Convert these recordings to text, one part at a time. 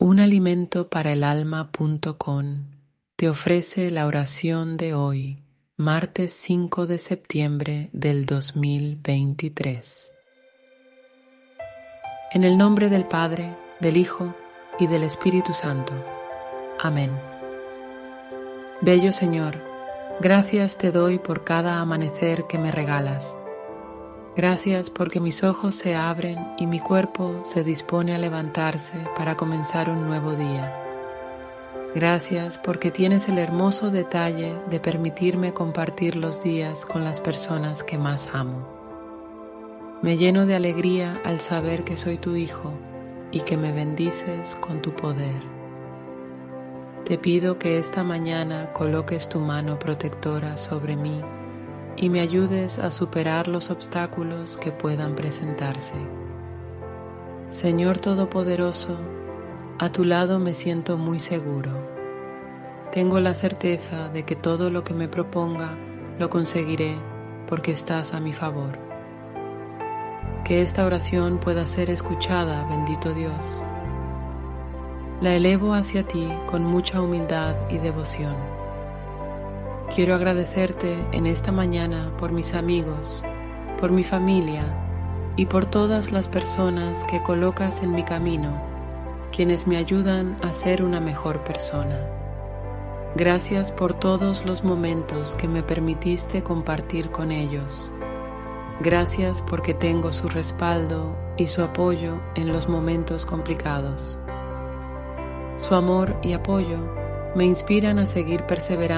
Unalimentoparaalalma.com te ofrece la oración de hoy, martes 5 de septiembre del 2023. En el nombre del Padre, del Hijo y del Espíritu Santo. Amén. Bello Señor, gracias te doy por cada amanecer que me regalas Gracias porque mis ojos se abren y mi cuerpo se dispone a levantarse para comenzar un nuevo día. Gracias porque tienes el hermoso detalle de permitirme compartir los días con las personas que más amo. Me lleno de alegría al saber que soy tu hijo y que me bendices con tu poder. Te pido que esta mañana coloques tu mano protectora sobre mí y me ayudes a superar los obstáculos que puedan presentarse. Señor Todopoderoso, a tu lado me siento muy seguro. Tengo la certeza de que todo lo que me proponga lo conseguiré porque estás a mi favor. Que esta oración pueda ser escuchada, bendito Dios. La elevo hacia ti con mucha humildad y devoción Quiero agradecerte en esta mañana por mis amigos, por mi familia y por todas las personas que colocas en mi camino, quienes me ayudan a ser una mejor persona. Gracias por todos los momentos que me permitiste compartir con ellos. Gracias porque tengo su respaldo y su apoyo en los momentos complicados. Su amor y apoyo me inspiran a seguir perseverando.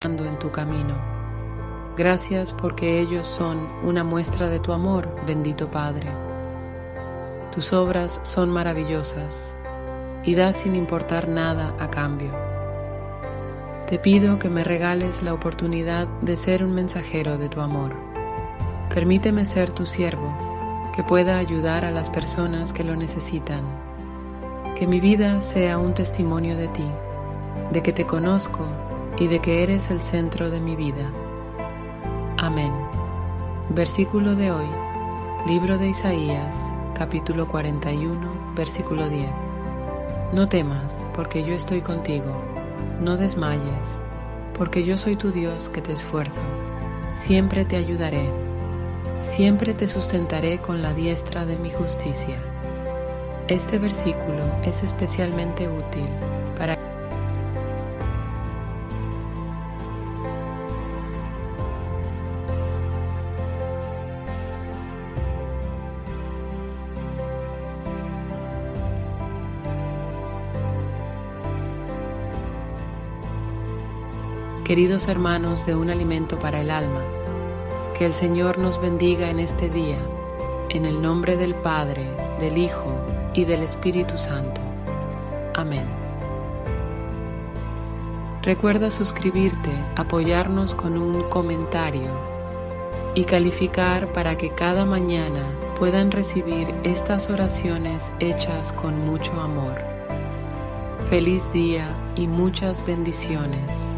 en tu camino. Gracias porque ellos son una muestra de tu amor, bendito Padre. Tus obras son maravillosas y das sin importar nada a cambio. Te pido que me regales la oportunidad de ser un mensajero de tu amor. Permíteme ser tu siervo, que pueda ayudar a las personas que lo necesitan. Que mi vida sea un testimonio de ti, de que te conozco y de que eres el centro de mi vida. Amén. Versículo de hoy, libro de Isaías, capítulo 41, versículo 10. No temas, porque yo estoy contigo. No desmayes, porque yo soy tu Dios que te esfuerzo. Siempre te ayudaré. Siempre te sustentaré con la diestra de mi justicia. Este versículo es especialmente útil Queridos hermanos de un alimento para el alma, que el Señor nos bendiga en este día, en el nombre del Padre, del Hijo y del Espíritu Santo. Amén. Recuerda suscribirte, apoyarnos con un comentario y calificar para que cada mañana puedan recibir estas oraciones hechas con mucho amor. Feliz día y muchas bendiciones.